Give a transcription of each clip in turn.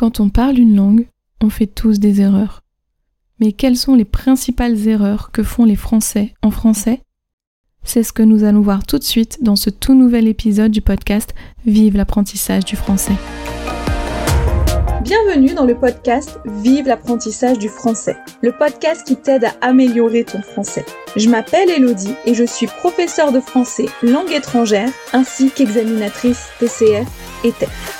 Quand on parle une langue, on fait tous des erreurs. Mais quelles sont les principales erreurs que font les Français en français? C'est ce que nous allons voir tout de suite dans ce tout nouvel épisode du podcast Vive l'apprentissage du français. Bienvenue dans le podcast Vive l'apprentissage du français, le podcast qui t'aide à améliorer ton français. Je m'appelle Elodie et je suis professeure de français langue étrangère ainsi qu'examinatrice TCF et TEF.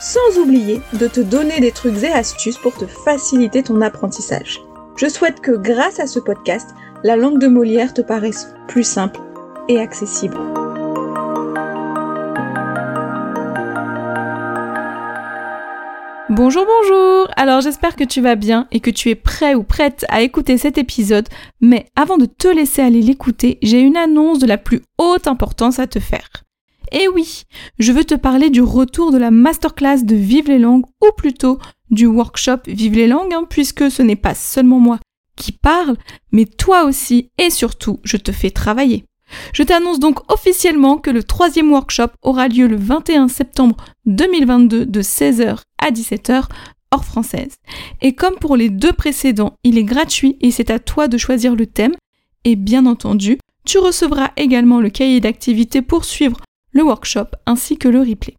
sans oublier de te donner des trucs et astuces pour te faciliter ton apprentissage. Je souhaite que grâce à ce podcast, la langue de Molière te paraisse plus simple et accessible. Bonjour, bonjour Alors j'espère que tu vas bien et que tu es prêt ou prête à écouter cet épisode, mais avant de te laisser aller l'écouter, j'ai une annonce de la plus haute importance à te faire. Et eh oui, je veux te parler du retour de la masterclass de Vive les langues, ou plutôt du workshop Vive les langues, hein, puisque ce n'est pas seulement moi qui parle, mais toi aussi, et surtout, je te fais travailler. Je t'annonce donc officiellement que le troisième workshop aura lieu le 21 septembre 2022 de 16h à 17h hors française. Et comme pour les deux précédents, il est gratuit et c'est à toi de choisir le thème. Et bien entendu, tu recevras également le cahier d'activité pour suivre le workshop ainsi que le replay.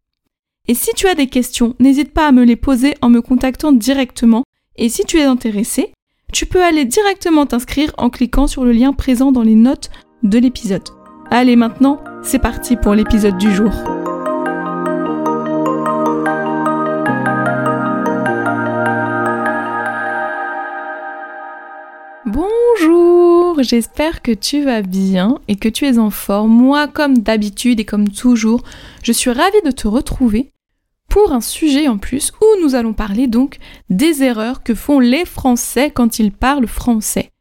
Et si tu as des questions, n'hésite pas à me les poser en me contactant directement et si tu es intéressé, tu peux aller directement t'inscrire en cliquant sur le lien présent dans les notes de l'épisode. Allez maintenant, c'est parti pour l'épisode du jour. J'espère que tu vas bien et que tu es en forme. Moi, comme d'habitude et comme toujours, je suis ravie de te retrouver pour un sujet en plus où nous allons parler donc des erreurs que font les Français quand ils parlent français.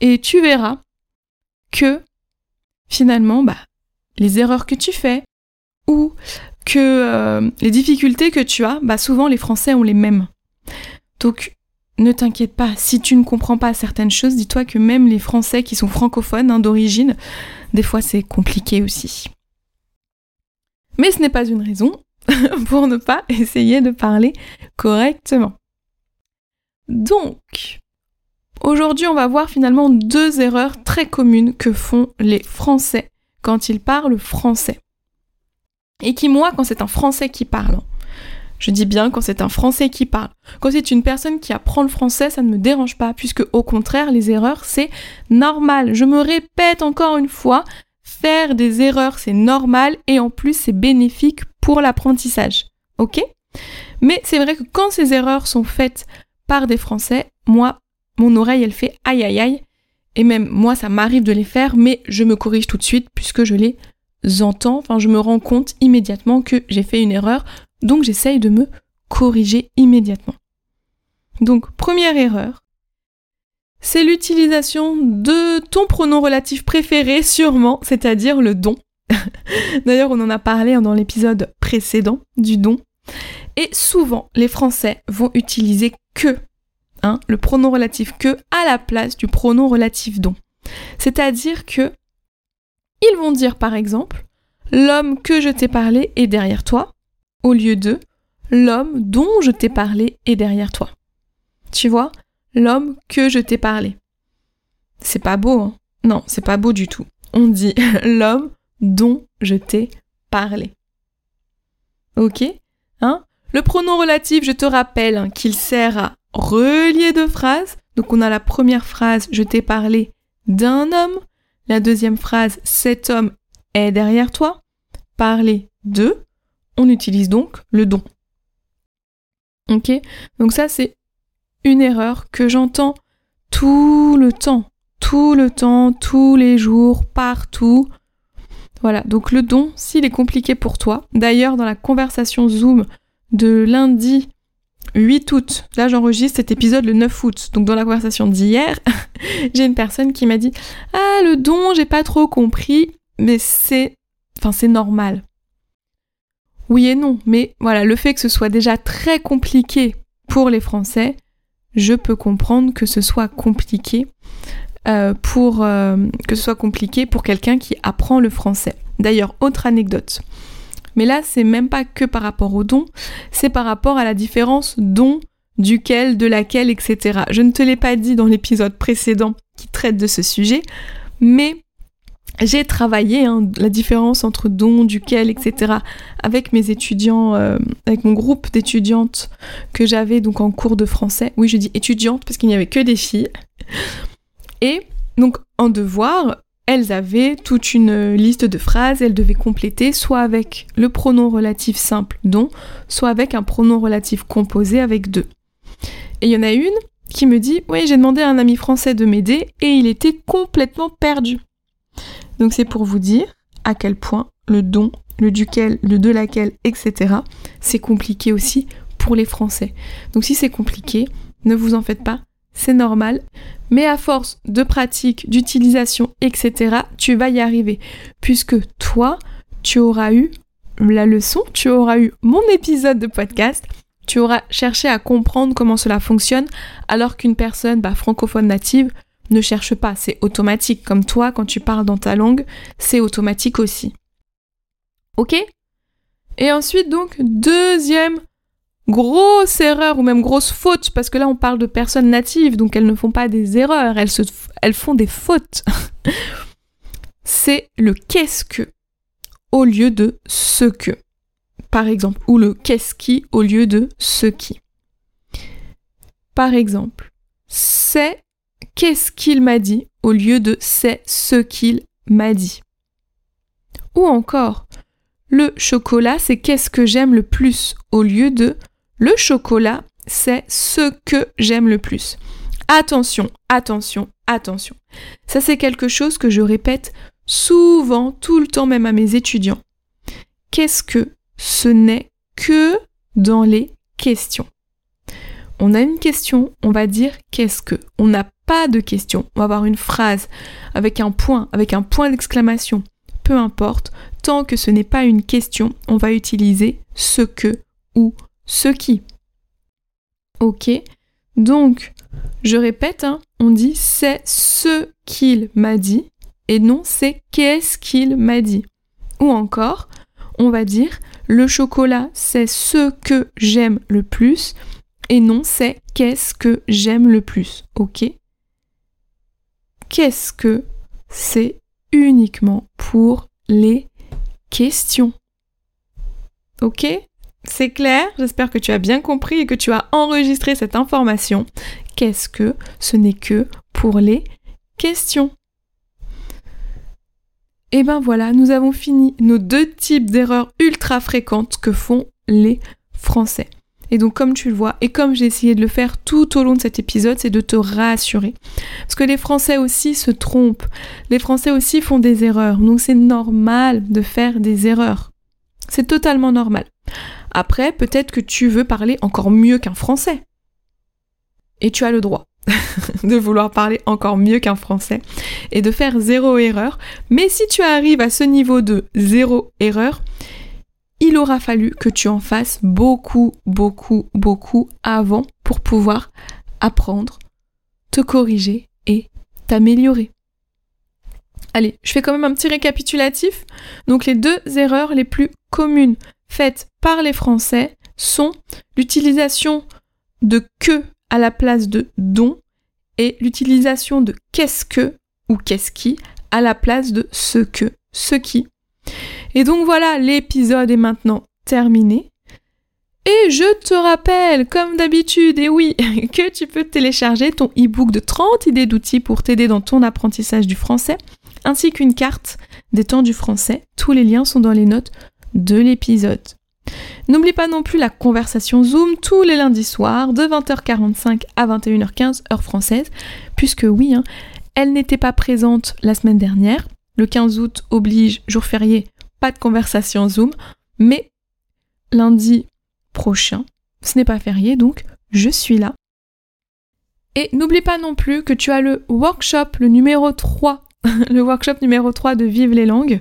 Et tu verras que finalement, bah, les erreurs que tu fais ou que euh, les difficultés que tu as, bah, souvent les Français ont les mêmes. Donc ne t'inquiète pas, si tu ne comprends pas certaines choses, dis-toi que même les Français qui sont francophones hein, d'origine, des fois c'est compliqué aussi. Mais ce n'est pas une raison pour ne pas essayer de parler correctement. Donc, aujourd'hui on va voir finalement deux erreurs très communes que font les Français quand ils parlent français. Et qui, moi, quand c'est un Français qui parle, je dis bien quand c'est un Français qui parle. Quand c'est une personne qui apprend le français, ça ne me dérange pas, puisque au contraire, les erreurs, c'est normal. Je me répète encore une fois, faire des erreurs, c'est normal, et en plus, c'est bénéfique pour l'apprentissage. Ok? Mais c'est vrai que quand ces erreurs sont faites par des Français, moi, mon oreille, elle fait aïe aïe aïe. Et même moi, ça m'arrive de les faire, mais je me corrige tout de suite puisque je les entends, enfin je me rends compte immédiatement que j'ai fait une erreur, donc j'essaye de me corriger immédiatement. Donc première erreur, c'est l'utilisation de ton pronom relatif préféré sûrement, c'est-à-dire le don. D'ailleurs on en a parlé dans l'épisode précédent du don. Et souvent les Français vont utiliser que, hein, le pronom relatif que à la place du pronom relatif don. C'est-à-dire que ils vont dire par exemple L'homme que je t'ai parlé est derrière toi, au lieu de l'homme dont je t'ai parlé est derrière toi. Tu vois, l'homme que je t'ai parlé. C'est pas beau, hein Non, c'est pas beau du tout. On dit l'homme dont je t'ai parlé. Ok Hein Le pronom relatif, je te rappelle hein, qu'il sert à relier deux phrases. Donc on a la première phrase, je t'ai parlé d'un homme. La deuxième phrase, cet homme est derrière toi. Parler de on utilise donc le don. Ok? Donc ça, c'est une erreur que j'entends tout le temps, tout le temps, tous les jours, partout. Voilà, donc le don, s'il est compliqué pour toi, d'ailleurs dans la conversation Zoom de lundi 8 août. Là, j'enregistre cet épisode le 9 août. Donc, dans la conversation d'hier, j'ai une personne qui m'a dit Ah, le don, j'ai pas trop compris, mais c'est. Enfin, c'est normal. Oui et non, mais voilà, le fait que ce soit déjà très compliqué pour les Français, je peux comprendre que ce soit compliqué euh, pour euh, pour quelqu'un qui apprend le français. D'ailleurs, autre anecdote. Mais là, c'est même pas que par rapport au don, c'est par rapport à la différence don, duquel, de laquelle, etc. Je ne te l'ai pas dit dans l'épisode précédent qui traite de ce sujet, mais j'ai travaillé hein, la différence entre don, duquel, etc. avec mes étudiants, euh, avec mon groupe d'étudiantes que j'avais donc en cours de français. Oui, je dis étudiantes parce qu'il n'y avait que des filles. Et donc en devoir, elles avaient toute une liste de phrases, elles devaient compléter soit avec le pronom relatif simple don, soit avec un pronom relatif composé avec deux. Et il y en a une qui me dit Oui, j'ai demandé à un ami français de m'aider et il était complètement perdu. Donc c'est pour vous dire à quel point le don, le duquel, le de laquelle, etc., c'est compliqué aussi pour les Français. Donc si c'est compliqué, ne vous en faites pas, c'est normal, mais à force de pratique, d'utilisation, etc., tu vas y arriver, puisque toi, tu auras eu la leçon, tu auras eu mon épisode de podcast, tu auras cherché à comprendre comment cela fonctionne, alors qu'une personne bah, francophone native ne cherche pas, c'est automatique, comme toi, quand tu parles dans ta langue, c'est automatique aussi. Ok? Et ensuite, donc, deuxième grosse erreur ou même grosse faute, parce que là on parle de personnes natives, donc elles ne font pas des erreurs, elles, se, font des fautes. c'est le qu'est-ce que au lieu de ce que, par exemple, ou le qu'est-ce qui au lieu de ce qui. Par exemple, c'est qu'est-ce qu'il m'a dit au lieu de c'est ce qu'il m'a dit? Ou encore, le chocolat, c'est qu'est-ce que j'aime le plus au lieu de le chocolat, c'est ce que j'aime le plus. Attention, attention, attention. Ça, c'est quelque chose que je répète souvent, tout le temps, même à mes étudiants. Qu'est-ce que ce n'est que dans les questions? On a une question, on va dire qu'est-ce que. On n'a pas de question. On va avoir une phrase avec un point, avec un point d'exclamation. Peu importe, tant que ce n'est pas une question, on va utiliser ce que ou ce qui. Ok Donc, je répète, hein, on dit c'est ce qu'il m'a dit et non c'est qu'est-ce qu'il m'a dit. Ou encore, on va dire le chocolat c'est ce que j'aime le plus et non c'est qu'est-ce que j'aime le plus. Ok Qu'est-ce que c'est uniquement pour les questions? Ok? C'est clair, j'espère que tu as bien compris et que tu as enregistré cette information. Qu'est-ce que ce n'est que pour les questions? Et eh ben voilà, nous avons fini nos deux types d'erreurs ultra fréquentes que font les Français. Et donc comme tu le vois, et comme j'ai essayé de le faire tout au long de cet épisode, c'est de te rassurer. Parce que les Français aussi se trompent. Les Français aussi font des erreurs. Donc c'est normal de faire des erreurs. C'est totalement normal. Après, peut-être que tu veux parler encore mieux qu'un Français. Et tu as le droit de vouloir parler encore mieux qu'un Français et de faire zéro erreur. Mais si tu arrives à ce niveau de zéro erreur, il aura fallu que tu en fasses beaucoup, beaucoup, beaucoup avant pour pouvoir apprendre, te corriger et t'améliorer. Allez, je fais quand même un petit récapitulatif. Donc les deux erreurs les plus communes faites par les Français sont l'utilisation de que à la place de don et l'utilisation de qu'est-ce que ou qu'est-ce qui à la place de ce que, ce qui. Et donc voilà, l'épisode est maintenant terminé. Et je te rappelle, comme d'habitude, et oui, que tu peux télécharger ton e-book de 30 idées d'outils pour t'aider dans ton apprentissage du français, ainsi qu'une carte des temps du français. Tous les liens sont dans les notes de l'épisode. N'oublie pas non plus la conversation Zoom tous les lundis soirs de 20h45 à 21h15 heure française, puisque oui, hein, elle n'était pas présente la semaine dernière. Le 15 août oblige, jour férié, pas de conversation Zoom, mais lundi prochain, ce n'est pas férié, donc je suis là. Et n'oublie pas non plus que tu as le workshop, le numéro 3, le workshop numéro 3 de Vive les langues,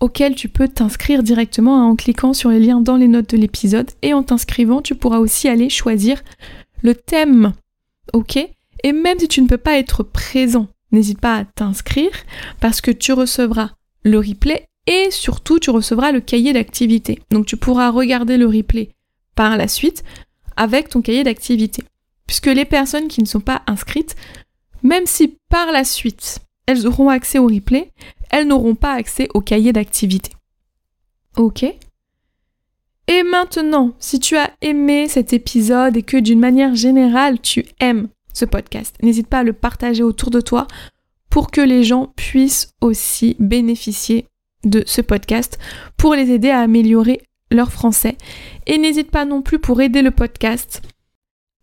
auquel tu peux t'inscrire directement en cliquant sur les liens dans les notes de l'épisode. Et en t'inscrivant, tu pourras aussi aller choisir le thème. Ok? Et même si tu ne peux pas être présent, n'hésite pas à t'inscrire parce que tu recevras le replay et surtout tu recevras le cahier d'activité. Donc tu pourras regarder le replay par la suite avec ton cahier d'activité. Puisque les personnes qui ne sont pas inscrites, même si par la suite elles auront accès au replay, elles n'auront pas accès au cahier d'activité. Ok? Et maintenant, si tu as aimé cet épisode et que d'une manière générale tu aimes ce podcast, n'hésite pas à le partager autour de toi pour que les gens puissent aussi bénéficier de ce podcast pour les aider à améliorer leur français. Et n'hésite pas non plus pour aider le podcast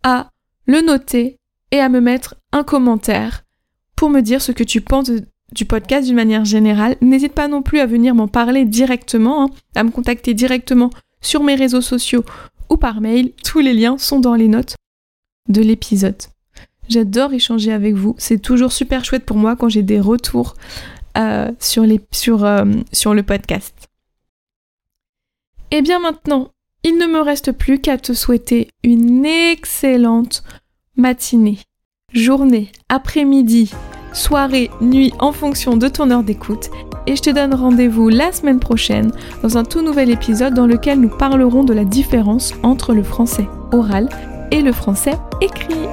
à le noter et à me mettre un commentaire pour me dire ce que tu penses du podcast d'une manière générale. N'hésite pas non plus à venir m'en parler directement, hein, à me contacter directement sur mes réseaux sociaux ou par mail. Tous les liens sont dans les notes de l'épisode. J'adore échanger avec vous. C'est toujours super chouette pour moi quand j'ai des retours euh, sur, euh, sur le podcast. Et bien maintenant, il ne me reste plus qu'à te souhaiter une excellente matinée, journée, après-midi, soirée, nuit en fonction de ton heure d'écoute. Et je te donne rendez-vous la semaine prochaine dans un tout nouvel épisode dans lequel nous parlerons de la différence entre le français oral et le français écrit.